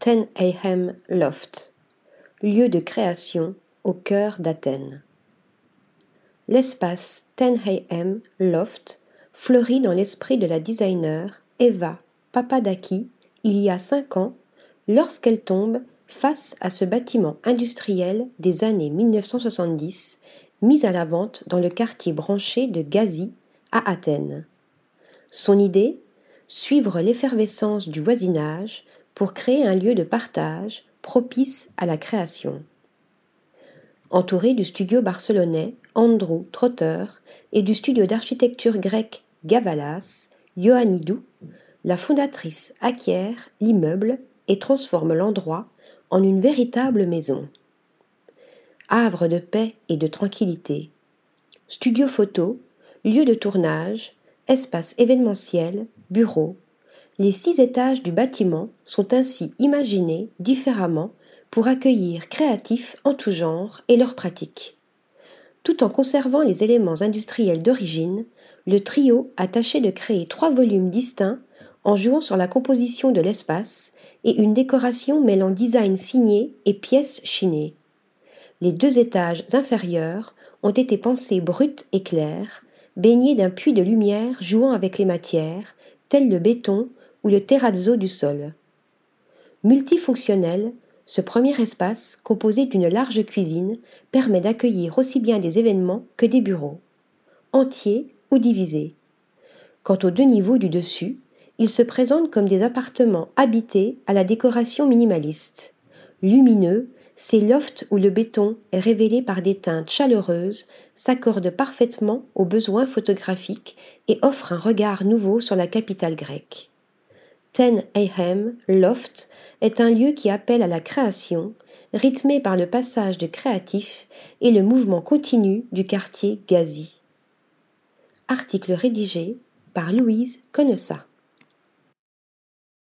Ten Loft, lieu de création au cœur d'Athènes. L'espace Ten Loft fleurit dans l'esprit de la designer Eva Papadaki il y a cinq ans lorsqu'elle tombe face à ce bâtiment industriel des années 1970 mis à la vente dans le quartier branché de Gazi à Athènes. Son idée? Suivre l'effervescence du voisinage pour créer un lieu de partage propice à la création. Entouré du studio barcelonais Andrew Trotter et du studio d'architecture grec Gavalas, Ioannidou, la fondatrice acquiert l'immeuble et transforme l'endroit en une véritable maison. Havre de paix et de tranquillité, studio photo, lieu de tournage, espace événementiel, bureau, les six étages du bâtiment sont ainsi imaginés différemment pour accueillir créatifs en tout genre et leurs pratiques. Tout en conservant les éléments industriels d'origine, le trio a tâché de créer trois volumes distincts en jouant sur la composition de l'espace et une décoration mêlant design signé et pièces chinées. Les deux étages inférieurs ont été pensés bruts et clairs, baignés d'un puits de lumière jouant avec les matières, telles le béton ou le terrazzo du sol. Multifonctionnel, ce premier espace, composé d'une large cuisine, permet d'accueillir aussi bien des événements que des bureaux, entiers ou divisés. Quant aux deux niveaux du dessus, ils se présentent comme des appartements habités à la décoration minimaliste. Lumineux, ces lofts où le béton est révélé par des teintes chaleureuses s'accordent parfaitement aux besoins photographiques et offrent un regard nouveau sur la capitale grecque. Ten Ahem Loft est un lieu qui appelle à la création, rythmé par le passage de créatifs et le mouvement continu du quartier Gazi. Article rédigé par Louise Connessa.